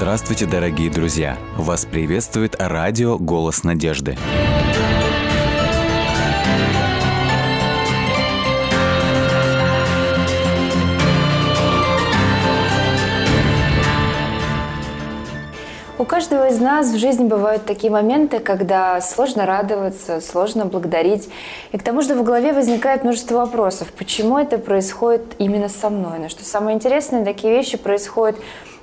Здравствуйте, дорогие друзья! Вас приветствует радио «Голос надежды». У каждого из нас в жизни бывают такие моменты, когда сложно радоваться, сложно благодарить. И к тому же в голове возникает множество вопросов. Почему это происходит именно со мной? Но что самое интересное, такие вещи происходят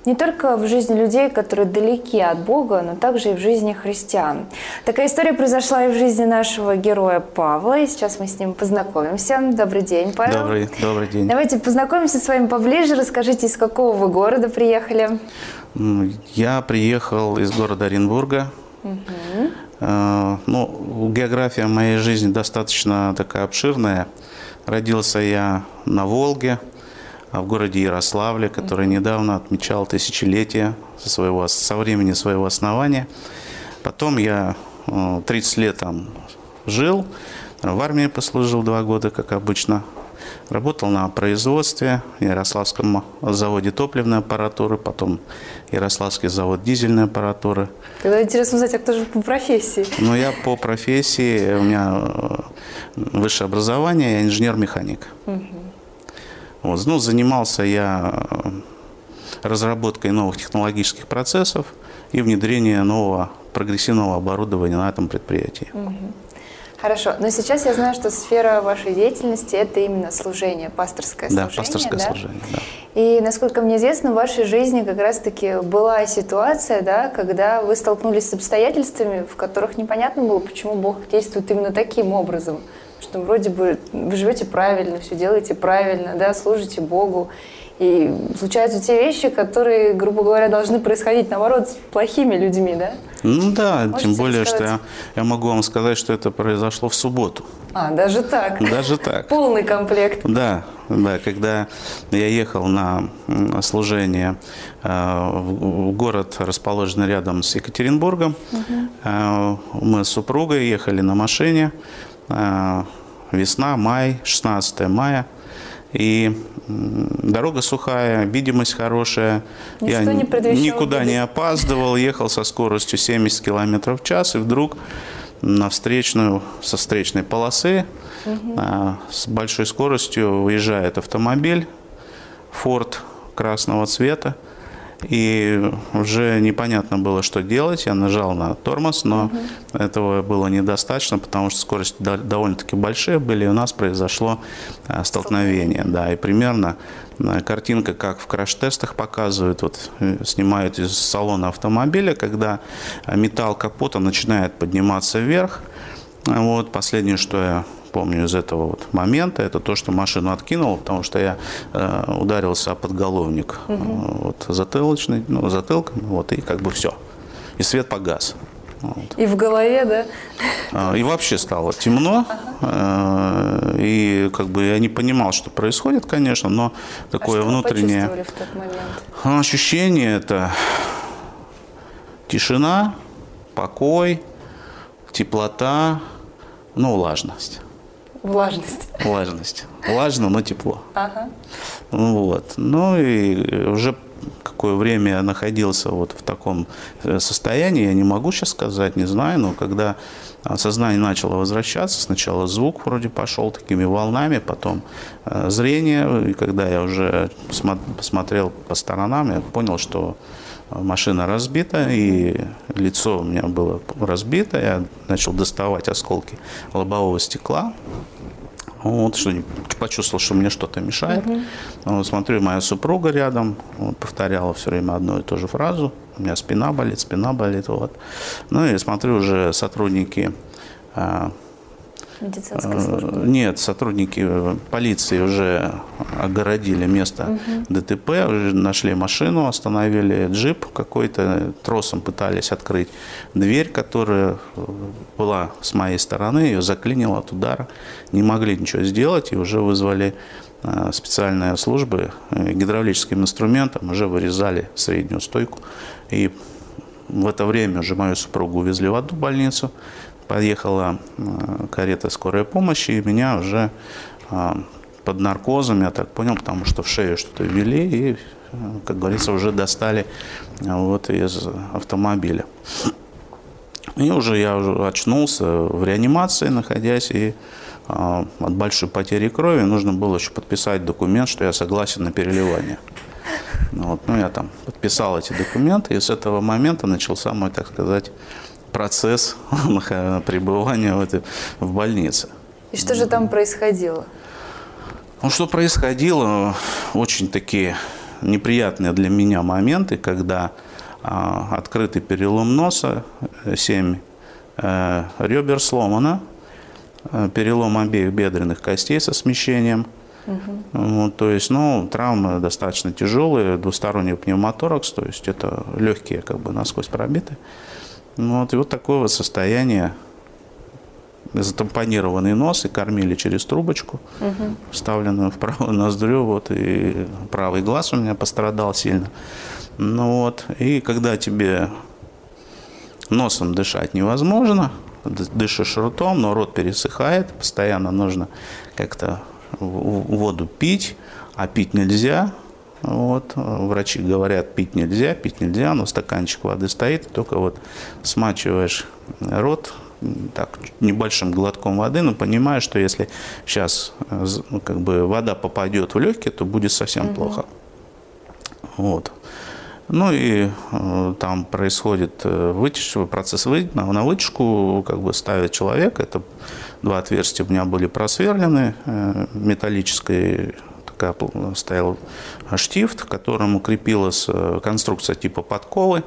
не только в жизни людей, которые далеки от Бога, но также и в жизни христиан. Такая история произошла и в жизни нашего героя Павла, и сейчас мы с ним познакомимся. Добрый день, Павел. Добрый, добрый день. Давайте познакомимся с вами поближе, расскажите, из какого вы города приехали. Я приехал из города Оренбурга. Угу. Ну, география моей жизни достаточно такая обширная. Родился я на Волге, в городе Ярославле, который недавно отмечал тысячелетие со, своего, со времени своего основания. Потом я 30 э, лет там жил, в армии послужил два года, как обычно, Работал на производстве, Ярославском заводе топливной аппаратуры, потом Ярославский завод дизельной аппаратуры. Тогда интересно узнать, а кто же по профессии? Ну, я по профессии, у меня э, высшее образование, я инженер-механик. Угу. Вот, ну, занимался я э, разработкой новых технологических процессов и внедрением нового прогрессивного оборудования на этом предприятии. Угу. Хорошо, но сейчас я знаю, что сфера вашей деятельности – это именно служение, пасторское да, служение. Пасторское да, служение, да. И, насколько мне известно, в вашей жизни как раз-таки была ситуация, да, когда вы столкнулись с обстоятельствами, в которых непонятно было, почему Бог действует именно таким образом. Что вроде бы вы живете правильно, все делаете правильно, да, служите Богу, и случаются те вещи, которые, грубо говоря, должны происходить, наоборот, с плохими людьми, да? Ну да, Можете тем более, что я, я могу вам сказать, что это произошло в субботу. А, даже так? Даже так. Полный комплект. Да, да, когда я ехал на служение э, в город, расположенный рядом с Екатеринбургом, угу. мы с супругой ехали на машине, весна, май, 16 мая, и дорога сухая, видимость хорошая. Ничто Я не никуда не опаздывал, ехал со скоростью 70 км в час, и вдруг на встречную, со встречной полосы угу. с большой скоростью выезжает автомобиль Ford красного цвета. И уже непонятно было, что делать. Я нажал на тормоз, но угу. этого было недостаточно, потому что скорости довольно-таки большие были, и у нас произошло а, столкновение. Да, и примерно а, картинка, как в краш-тестах показывают, вот э, снимают из салона автомобиля, когда металл капота начинает подниматься вверх. Вот последнее, что я помню из этого вот момента, это то, что машину откинул, потому что я э, ударился о подголовник угу. э, вот, затылочный, ну, затылком, вот, и как бы все. И свет погас. Вот. И в голове, да? А, и вообще стало темно. Ага. Э, и как бы я не понимал, что происходит, конечно, но такое а что внутреннее вы в тот момент? ощущение это тишина, покой, теплота, ну, влажность. Влажность. Влажность. Влажно, но тепло. Ага. Вот. Ну и уже какое время я находился вот в таком э, состоянии, я не могу сейчас сказать, не знаю, но когда сознание начало возвращаться, сначала звук вроде пошел такими волнами, потом э, зрение, и когда я уже посмотрел по сторонам, я понял, что машина разбита, и лицо у меня было разбито, я начал доставать осколки лобового стекла, вот, что почувствовал, что мне что-то мешает. Угу. Вот, смотрю, моя супруга рядом, вот, повторяла все время одну и ту же фразу. У меня спина болит, спина болит. Вот. Ну и смотрю, уже сотрудники а, Медицинской э, службы? Нет, сотрудники э, полиции уже огородили место угу. ДТП, уже нашли машину, остановили джип какой-то, тросом пытались открыть дверь, которая э, была с моей стороны, ее заклинило от удара, не могли ничего сделать и уже вызвали специальные службы гидравлическим инструментом, уже вырезали среднюю стойку и в это время уже мою супругу увезли в одну больницу, подъехала э, карета скорой помощи, и меня уже э, под наркозом, я так понял, потому что в шею что-то ввели, и как говорится, уже достали вот из автомобиля. И уже я уже очнулся в реанимации, находясь, и а, от большой потери крови нужно было еще подписать документ, что я согласен на переливание. Вот, ну, я там подписал эти документы, и с этого момента начался мой, так сказать, процесс пребывания в, этой, в больнице. И что же там происходило? Ну, что происходило? Очень такие неприятные для меня моменты, когда а, открытый перелом носа, 7 э, ребер сломано, э, перелом обеих бедренных костей со смещением. Угу. Вот, то есть, ну, травмы достаточно тяжелые, двусторонний пневмоторакс, то есть это легкие как бы насквозь пробиты. Вот, и вот такое вот состояние затампонированный нос и кормили через трубочку, угу. вставленную в правую ноздрю, вот, и правый глаз у меня пострадал сильно. Ну вот, и когда тебе носом дышать невозможно, дышишь ртом, но рот пересыхает, постоянно нужно как-то воду пить, а пить нельзя. Вот, врачи говорят, пить нельзя, пить нельзя, но стаканчик воды стоит, только вот смачиваешь рот, так, небольшим глотком воды, но понимаешь, что если сейчас ну, как бы вода попадет в легкие, то будет совсем угу. плохо. Вот. Ну и э, там происходит э, вытяжка, процесс вы, на, на вытяжку как бы ставят человека. Это два отверстия у меня были просверлены, э, металлической такая стоял штифт, к которому крепилась э, конструкция типа подковы.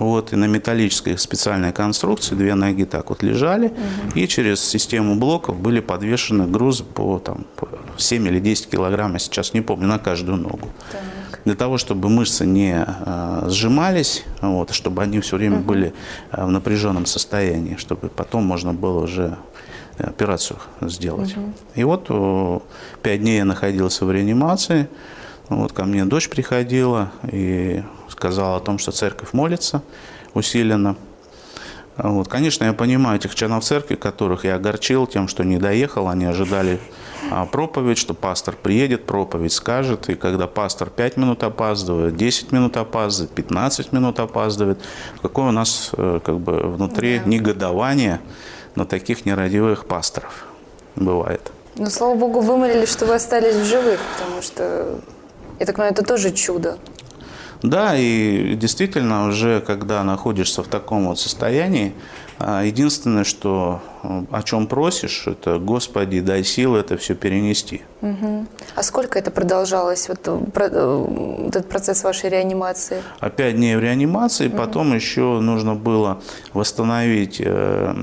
Вот, и на металлической специальной конструкции две ноги так вот лежали, угу. и через систему блоков были подвешены грузы по, там, по 7 или 10 килограмм, я сейчас не помню, на каждую ногу. Так для того, чтобы мышцы не э, сжимались, вот, чтобы они все время были э, в напряженном состоянии, чтобы потом можно было уже операцию сделать. Угу. И вот пять дней я находился в реанимации. Вот ко мне дочь приходила и сказала о том, что церковь молится усиленно. Вот, конечно, я понимаю этих членов церкви, которых я огорчил тем, что не доехал. Они ожидали а, проповедь, что пастор приедет, проповедь скажет. И когда пастор 5 минут опаздывает, 10 минут опаздывает, 15 минут опаздывает, какое у нас э, как бы внутри да. негодование на таких нерадивых пасторов бывает. Ну, слава богу, вы молились, что вы остались в живых, потому что, я так понимаю, это тоже чудо. Да, и действительно уже, когда находишься в таком вот состоянии, а, единственное, что о чем просишь, это Господи, дай силы это все перенести. Угу. А сколько это продолжалось, вот, э, э, этот процесс вашей реанимации? Опять дней в реанимации, угу. потом еще нужно было восстановить э,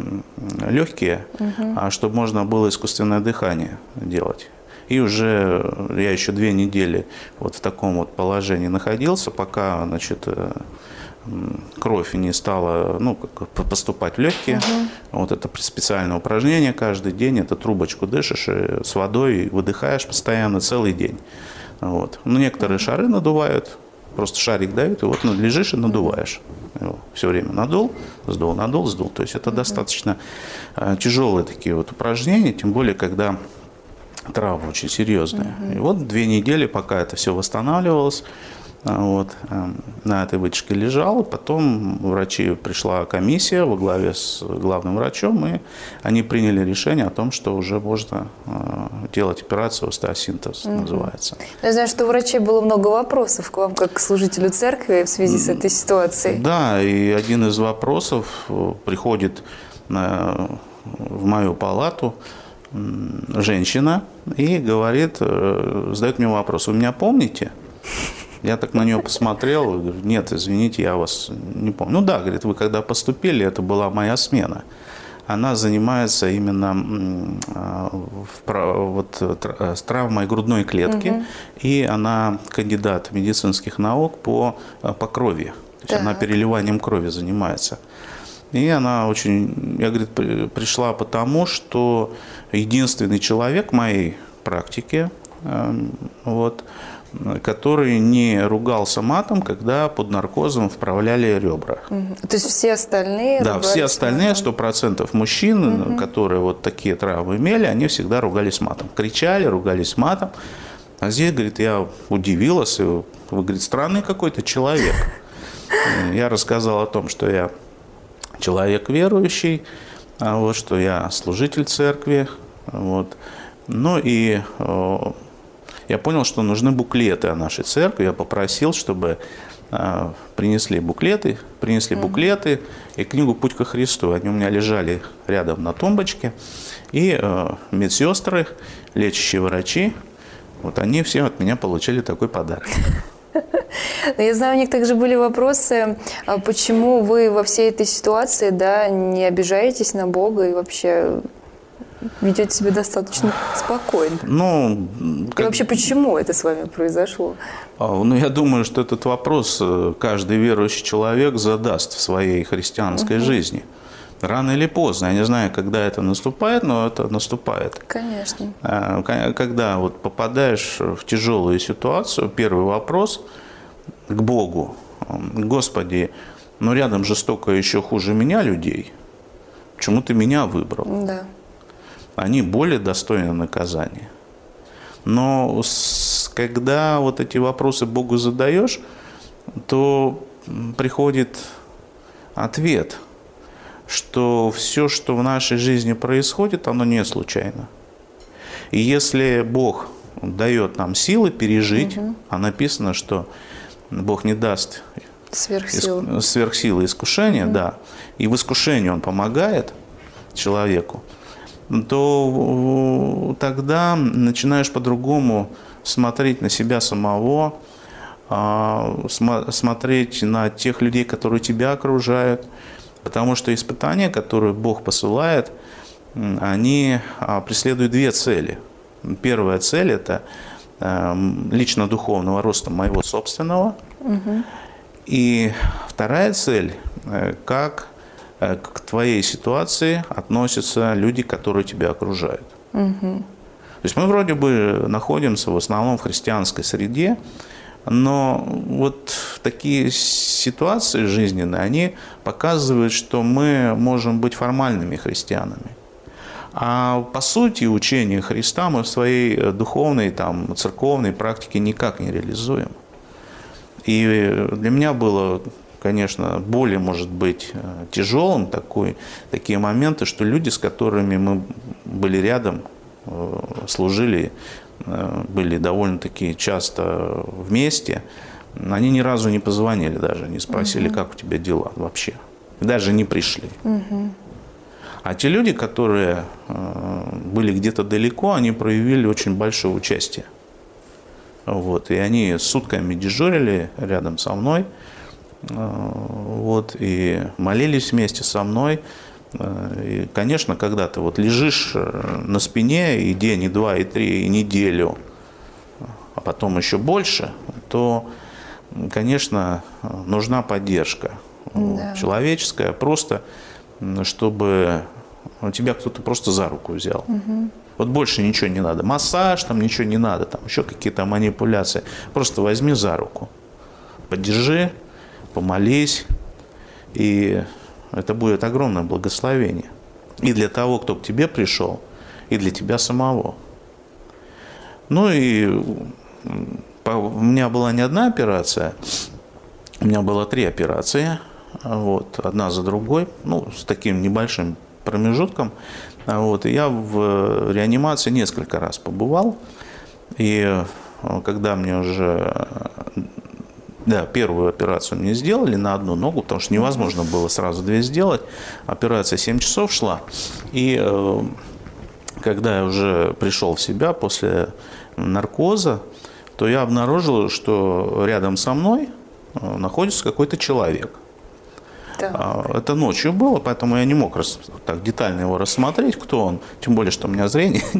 легкие, угу. чтобы можно было искусственное дыхание делать. И уже я еще две недели вот в таком вот положении находился, пока, значит, э, кровь не стала ну, поступать в легкие. Угу. Вот это специальное упражнение каждый день. Это трубочку дышишь и с водой выдыхаешь постоянно целый день. Вот. Ну, некоторые шары надувают, просто шарик дают, и вот лежишь и надуваешь. Его все время надул, сдул, надул, сдул. То есть это достаточно э, тяжелые такие вот упражнения, тем более, когда травма очень серьезная. Угу. И вот две недели, пока это все восстанавливалось, а, вот, эм, на этой вытяжке лежал. Потом врачи пришла комиссия во главе с главным врачом, и они приняли решение о том, что уже можно э, делать операцию остеосинтез, угу. называется. Я знаю, что у врачей было много вопросов к вам, как к служителю церкви в связи с этой ситуацией. Да, и один из вопросов э, приходит в мою палату, женщина и говорит, э, задает мне вопрос, вы меня помните? Я так на нее посмотрел, говорю, нет, извините, я вас не помню. Ну да, говорит, вы когда поступили, это была моя смена. Она занимается именно а, вот, с травмой грудной клетки, угу. и она кандидат медицинских наук по, по крови. То есть так. она переливанием крови занимается. И она очень, я говорит, пришла потому, что единственный человек в моей практике, эм, вот, который не ругался матом, когда под наркозом вправляли ребра. Угу. То есть все остальные? Да, все остальные, сто процентов мужчин, угу. которые вот такие травмы имели, они всегда ругались матом. Кричали, ругались матом. А здесь, говорит, я удивилась, вы, говорит, странный какой-то человек. Я рассказал о том, что я человек верующий, а вот, что я служитель церкви, вот. Ну и я понял, что нужны буклеты о нашей церкви. Я попросил, чтобы э, принесли буклеты, принесли mm-hmm. буклеты и книгу «Путь ко Христу». Они у меня лежали рядом на тумбочке. И э, медсестры, лечащие врачи, вот они все от меня получили такой подарок. Я знаю, у них также были вопросы, а почему вы во всей этой ситуации да, не обижаетесь на Бога и вообще ведете себя достаточно спокойно. Ну, как... И вообще, почему это с вами произошло? А, ну, я думаю, что этот вопрос э, каждый верующий человек задаст в своей христианской угу. жизни. Рано или поздно, я не знаю, когда это наступает, но это наступает. Конечно. А, когда вот попадаешь в тяжелую ситуацию, первый вопрос к Богу. Господи, ну рядом же столько еще хуже меня людей. Почему ты меня выбрал? Да они более достойны наказания. Но когда вот эти вопросы Богу задаешь, то приходит ответ, что все, что в нашей жизни происходит, оно не случайно. И если Бог дает нам силы пережить, угу. а написано, что Бог не даст сверхсилы, сверхсилы искушения, угу. да, и в искушении Он помогает человеку, то тогда начинаешь по-другому смотреть на себя самого, а, смотреть на тех людей, которые тебя окружают. Потому что испытания, которые Бог посылает, они а, преследуют две цели. Первая цель – это лично духовного роста моего собственного. Угу. И вторая цель э, – как Э, к твоей ситуации относятся люди, которые тебя окружают. Угу. То есть мы вроде бы находимся в основном в христианской среде, но вот такие ситуации жизненные, они показывают, что мы можем быть формальными христианами. А по сути учения Христа мы в своей духовной, там, церковной практике никак не реализуем. И для меня было конечно, более может быть э, тяжелым такой, такие моменты, что люди, с которыми мы были рядом, э, служили, э, были довольно-таки часто вместе, они ни разу не позвонили даже, не спросили, угу. как у тебя дела вообще. Даже не пришли. Угу. А те люди, которые были где-то далеко, они проявили очень большое участие. Вот, и они сутками дежурили рядом со мной. Э, вот, и молились вместе со мной. Э, и, конечно, когда ты вот лежишь э, на спине и день, и два, и три, и неделю, а потом еще больше, то, конечно, нужна поддержка да. человеческая, просто чтобы тебя кто-то просто за руку взял. Угу. Вот больше ничего не надо. Массаж, там ничего не надо, там еще какие-то манипуляции. Просто возьми за руку, поддержи, помолись, и это будет огромное благословение. И для того, кто к тебе пришел, и для тебя самого. Ну и у меня была не одна операция, у меня было три операции, вот, одна за другой, ну, с таким небольшим промежутком. Вот, и я в реанимации несколько раз побывал, и когда мне уже да, первую операцию мне сделали на одну ногу, потому что невозможно было сразу две сделать. Операция 7 часов шла. И э, когда я уже пришел в себя после наркоза, то я обнаружил, что рядом со мной э, находится какой-то человек – да. А, это ночью было, поэтому я не мог рас, так детально его рассмотреть, кто он. Тем более, что у меня зрение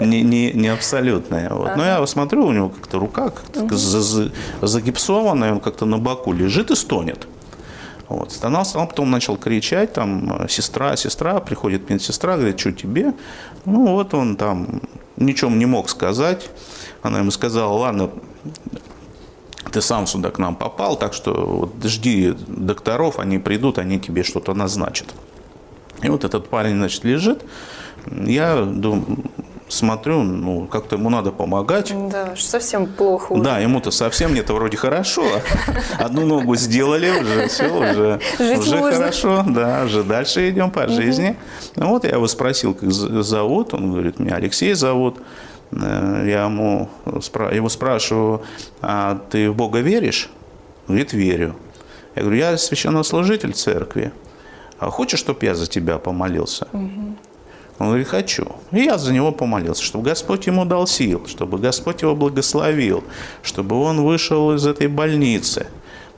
не, не, не, не абсолютное. Вот. Но я смотрю, у него как-то рука как загипсованная, он как-то на боку лежит и стонет. Вот. Стонал, стонал, потом начал кричать, там, сестра, сестра, приходит медсестра, говорит, что тебе? Ну, вот он там ничем не мог сказать. Она ему сказала, ладно, ты сам сюда к нам попал, так что вот жди докторов, они придут, они тебе что-то назначат. И вот этот парень, значит, лежит. Я дум, смотрю, ну, как-то ему надо помогать. Да, совсем плохо уже. Да, ему-то совсем нет, вроде хорошо. Одну ногу сделали, уже все, уже, Жить уже можно. хорошо, да, уже дальше идем по жизни. Ну, вот я его спросил, как зовут, он говорит, меня Алексей зовут. Э, Я ему, его спрашиваю, а ты в Бога веришь? Говорит, верю. Я говорю, я священнослужитель церкви. А хочешь, чтобы я за тебя помолился? Он говорит, хочу. И я за него помолился, чтобы Господь ему дал сил, чтобы Господь его благословил, чтобы он вышел из этой больницы.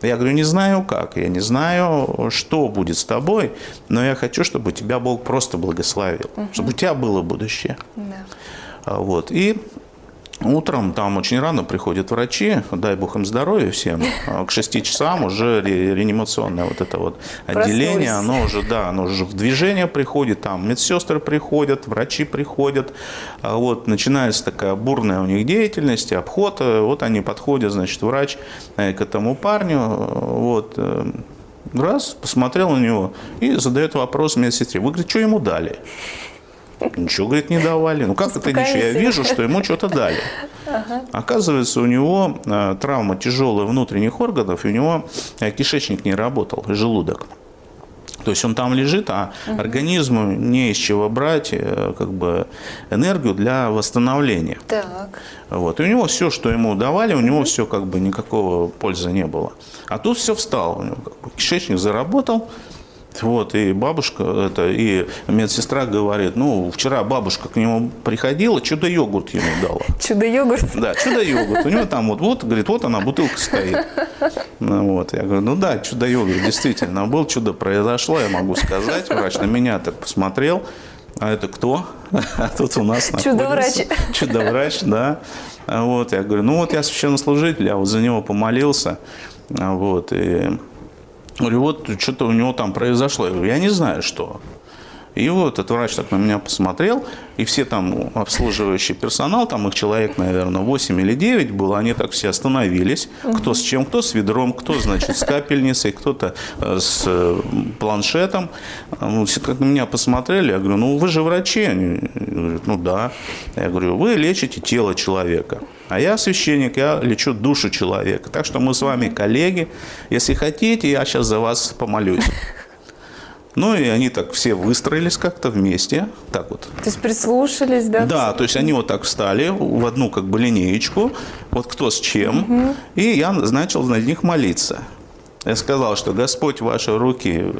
Я говорю, не знаю как, я не знаю, что будет с тобой, но я хочу, чтобы тебя Бог просто благословил, чтобы у тебя было будущее. Да. А, Вот. И утром там очень рано приходят врачи, дай бог им здоровья всем, а к 6 часам уже ре- реанимационное вот это вот отделение, Проснулись. оно уже, да, оно уже в движение приходит, там медсестры приходят, врачи приходят, а вот начинается такая бурная у них деятельность, обход, э, вот они подходят, значит, врач э, к этому парню, э, вот, раз, посмотрел на него и задает вопрос медсестре, вы, говорит, что ему дали? Ничего, говорит, не давали. Ну как это ничего? Я вижу, что ему что-то дали. Оказывается, у него э, травма тяжелая внутренних органов, и у него э, кишечник не работал, желудок. То есть он там лежит, а организму не из чего брать э, как бы, энергию для восстановления. Так. Вот. И у него все, что ему давали, у него все как бы никакого пользы не было. А тут все встало. У него как бы кишечник заработал. Вот, и бабушка, это, и медсестра говорит, ну, вчера бабушка к нему приходила, чудо-йогурт ему дала. Чудо-йогурт. Да, чудо-йогурт. У него там вот, вот, говорит, вот она, бутылка стоит. Ну, вот. Я говорю, ну да, чудо-йогурт, действительно, был, чудо произошло, я могу сказать. Врач на меня так посмотрел. А это кто? А тут у нас Чудо-врач. Чудо-врач, да. Вот, я говорю, ну вот я священнослужитель, я вот за него помолился. Вот, и говорю, вот что-то у него там произошло. Я не знаю, что. И вот этот врач так на меня посмотрел, и все там обслуживающий персонал, там их человек, наверное, 8 или 9 было, они так все остановились, кто с чем, кто с ведром, кто, значит, с капельницей, кто-то э, с э, планшетом. Вот Все как на меня посмотрели, я говорю, ну вы же врачи. Они говорят, ну да. Я говорю, вы лечите тело человека. А я священник, я лечу душу человека. Так что мы с вами коллеги. Если хотите, я сейчас за вас помолюсь. Ну и они так все выстроились как-то вместе, так вот. То есть прислушались, да? Да, то есть они вот так встали в одну как бы линеечку, вот кто с чем, и я начал на них молиться. Я сказал, что Господь ваши руки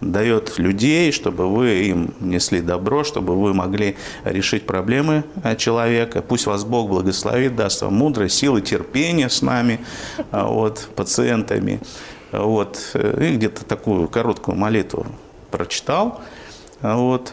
дает людей, чтобы вы им несли добро, чтобы вы могли решить проблемы э, человека. Пусть вас Бог благословит, даст вам мудрость, силы, терпения с нами, а, вот, пациентами. Вот. э, И где-то такую короткую молитву прочитал. А Вот.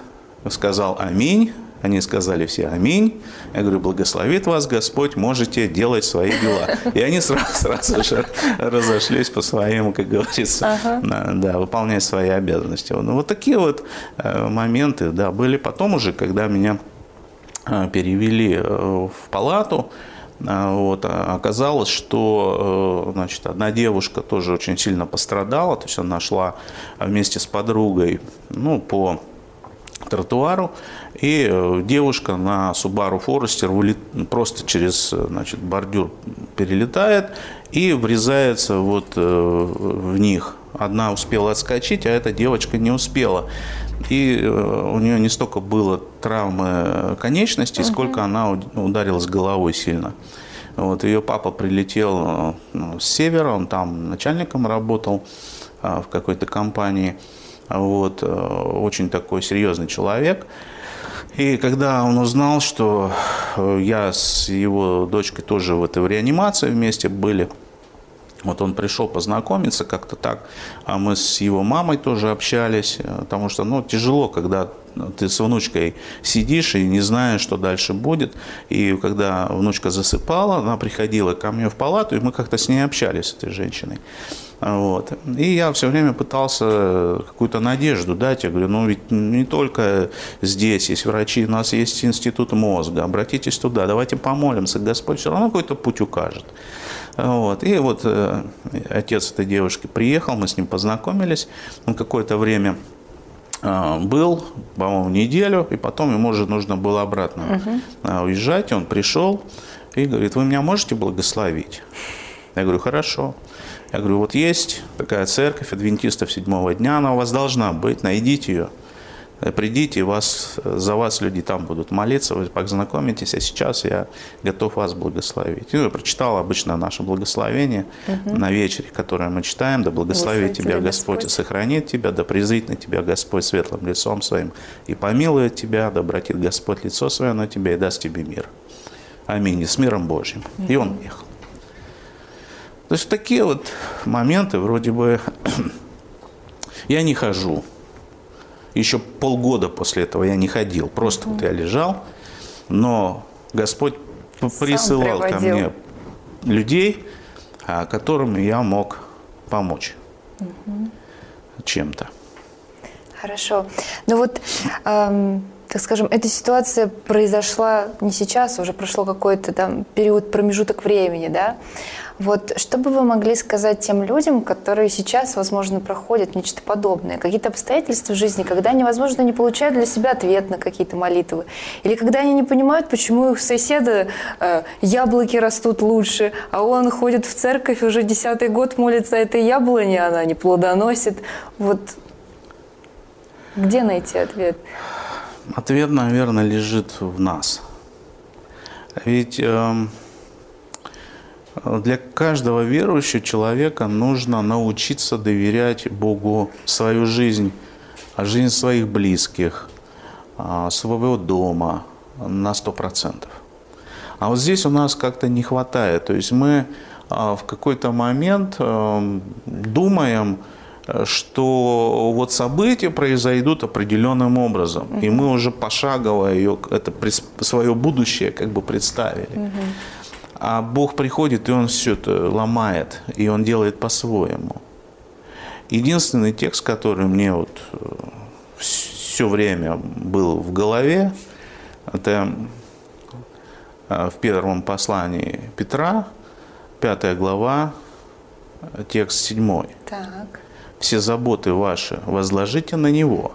Сказал «Аминь». Они сказали все «Аминь». Я говорю, благословит вас Господь, можете делать свои дела. И они сразу, сразу же разошлись по своим, как говорится, на- да, выполнять свои обязанности. Ну, вот такие вот э, моменты, да, были. Потом уже, когда меня э, перевели э, в палату, вот, а оказалось, что э, значит, одна девушка тоже очень сильно пострадала, то есть она шла вместе с подругой ну, по тротуару, и э, девушка на Subaru Forester вылет- просто через значит, бордюр перелетает и врезается вот э, в них. Одна успела отскочить, а эта девочка не успела. И э, у нее не столько было травмы конечностей, сколько она уд- ударилась головой сильно. Вот, ее папа прилетел э, ну, с севера, он там начальником работал а, в какой-то компании. Вот, э, очень такой серьезный человек. И когда он узнал, что э, я с его дочкой тоже в этой реанимации вместе были, вот он пришел познакомиться как-то так, а мы с его мамой тоже общались, э, потому что, ну, тяжело, когда ты с внучкой сидишь и не знаешь, что дальше будет. И когда внучка засыпала, она приходила ко мне в палату, и мы как-то с ней общались, с этой женщиной. Вот. И я все время пытался какую-то надежду дать. Я говорю, ну ведь не только здесь есть врачи, у нас есть институт мозга. Обратитесь туда, давайте помолимся. Господь все равно какой-то путь укажет. Вот. И вот э, отец этой девушки приехал, мы с ним познакомились. Он какое-то время а, был, по-моему, неделю, и потом ему уже нужно было обратно угу. уезжать. Он пришел и говорит, вы меня можете благословить? Я говорю, хорошо. Я говорю, вот есть такая церковь адвентистов седьмого дня, она у вас должна быть, найдите ее. Э, придите, вас, за вас люди там будут молиться, вы познакомитесь, а сейчас я готов вас благословить. Ну, я прочитал обычно наше благословение угу. на вечере, которое мы читаем, да благословит тебя Господь, Господь и сохранит тебя, да презрит на тебя Господь светлым лицом своим и помилует тебя, да обратит Господь лицо свое на тебя и даст тебе мир. Аминь. И с миром Божьим. Угу. И он ехал. То есть такие вот моменты, вроде бы, я не хожу, еще полгода после этого я не ходил, просто вот я лежал, но Господь присылал ко мне людей, а, которым я мог помочь угу. чем-то. Хорошо. Ну вот, эм, так скажем, эта ситуация произошла не сейчас, уже прошло какой-то там период, промежуток времени, да? Вот что бы вы могли сказать тем людям, которые сейчас, возможно, проходят нечто подобное, какие-то обстоятельства в жизни, когда они, возможно, не получают для себя ответ на какие-то молитвы, или когда они не понимают, почему их соседа э, яблоки растут лучше, а он ходит в церковь уже десятый год молится этой яблоне, она не плодоносит. Вот где найти ответ? Ответ, наверное, лежит в нас. Ведь э, для каждого верующего человека нужно научиться доверять Богу свою жизнь, жизнь своих близких, а, своего дома на сто процентов. А вот здесь у нас как-то не хватает. То есть мы а, в какой-то момент а, думаем, что вот события произойдут определенным образом, угу. и мы уже пошагово ее, это свое будущее как бы представили. Угу. А Бог приходит, и Он все это ломает, и Он делает по-своему. Единственный текст, который мне вот э, все время был в голове, это э, в первом послании Петра, пятая глава, текст седьмой. Так. «Все заботы ваши возложите на Него,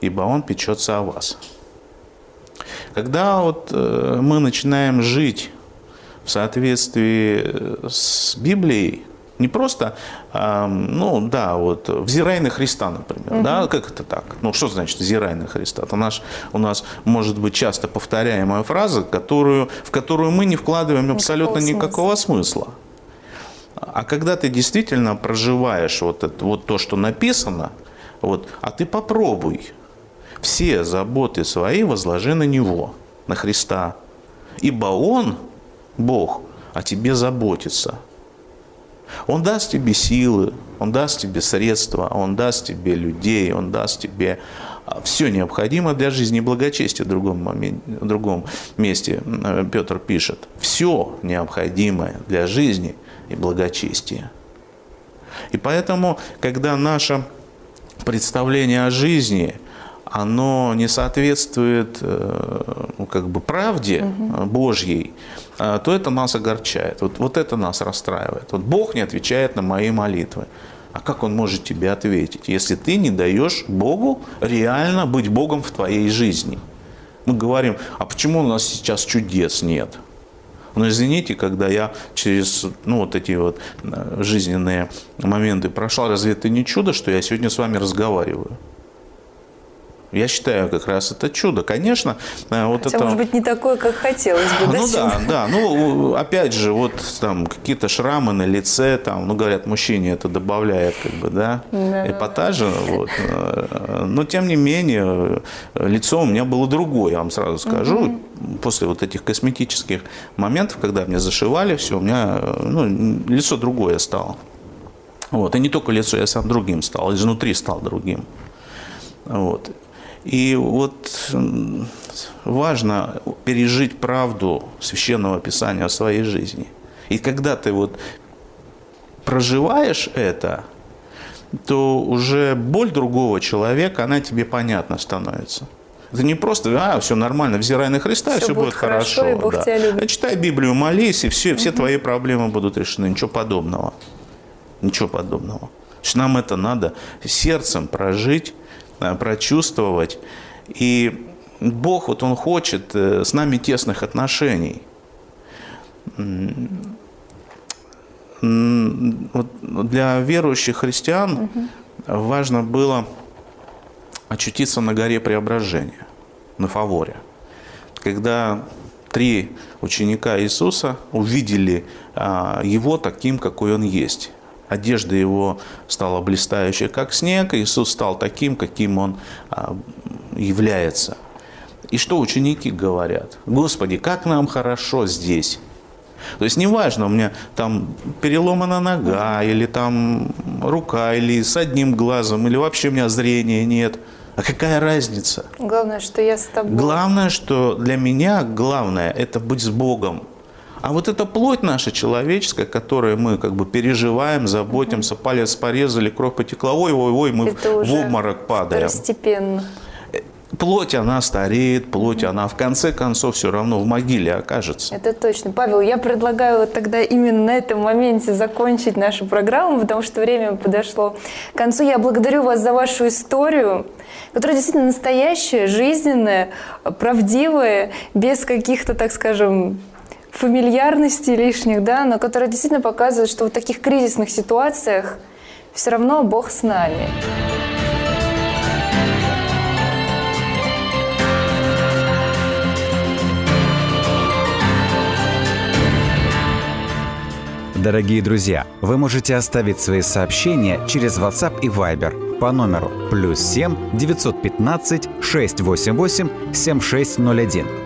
ибо Он печется о вас». Когда вот э, мы начинаем жить в соответствии э, с Библией, не просто, э, ну да, вот взирай на Христа, например, угу. да, как это так? Ну что значит взирай на Христа? Это наш, у нас может быть часто повторяемая фраза, которую, в которую мы не вкладываем абсолютно никакого, никакого смысла. смысла. А когда ты действительно проживаешь вот, это, вот то, что написано, вот, а ты попробуй все заботы свои возложи на Него, на Христа. Ибо Он Бог о тебе заботится. Он даст тебе силы, Он даст тебе средства, Он даст тебе людей, Он даст тебе а, все необходимое для жизни и благочестия в другом, моменте, в другом месте Петр пишет. Все необходимое для жизни и благочестия. И поэтому, когда наше представление о жизни – оно не соответствует э, ну, как бы правде угу. Божьей, то это нас огорчает. Вот, вот это нас расстраивает. Вот Бог не отвечает на мои молитвы. А как Он может тебе ответить, если ты не даешь Богу реально быть Богом в твоей жизни? Мы говорим, а почему у нас сейчас чудес нет? Но извините, когда я через ну, вот эти вот жизненные моменты прошел, разве это не чудо, что я сегодня с вами разговариваю? Я считаю, как раз это чудо. Конечно, э, вот Хотя, это... может быть, не такое, как хотелось бы. Ну да, да. Ну, опять же, вот там какие-то шрамы на лице, там, ну, говорят, мужчине это добавляет, как бы, да, да эпатажа. Вот. Э, но, тем не менее, лицо у меня было другое, я вам сразу скажу. Угу. После вот этих косметических моментов, когда меня зашивали, все, у меня ну, лицо другое стало. Вот. И не только лицо, я сам другим стал, изнутри стал другим. Вот. И вот важно пережить правду Священного Писания о своей жизни. И когда ты вот проживаешь это, то уже боль другого человека, она тебе понятна становится. Это не просто, а, все нормально, взирай на Христа, все, все будет, хорошо. хорошо и Бог да. тебя любит. А читай Библию, молись, и все, все твои проблемы будут решены. Ничего подобного. Ничего подобного. Значит, нам это надо сердцем прожить прочувствовать. И Бог, вот Он хочет э, с нами тесных отношений. Для верующих христиан важно было очутиться на горе преображения, на Фаворе. Когда три ученика Иисуса увидели а, Его таким, какой Он есть. Одежда Его стала блистающей, как снег, Иисус стал таким, каким Он а, является. И что ученики говорят? Господи, как нам хорошо здесь. То есть неважно, у меня там переломана нога, или там рука, или с одним глазом, или вообще у меня зрения нет. А какая разница? Главное, что я с тобой. Главное, что для меня главное – это быть с Богом. А вот эта плоть наша человеческая, которой мы как бы переживаем, заботимся, палец порезали, кровь потекла, ой, ой, ой, мы это в обморок падаем. Постепенно плоть, она стареет, плоть, она в конце концов все равно в могиле окажется. Это точно. Павел, я предлагаю вот тогда именно на этом моменте закончить нашу программу, потому что время подошло к концу. Я благодарю вас за вашу историю, которая действительно настоящая, жизненная, правдивая, без каких-то, так скажем, фамильярностей лишних, да, но которая действительно показывает, что в таких кризисных ситуациях все равно Бог с нами. Дорогие друзья, вы можете оставить свои сообщения через WhatsApp и Viber по номеру плюс 7 915 688 7601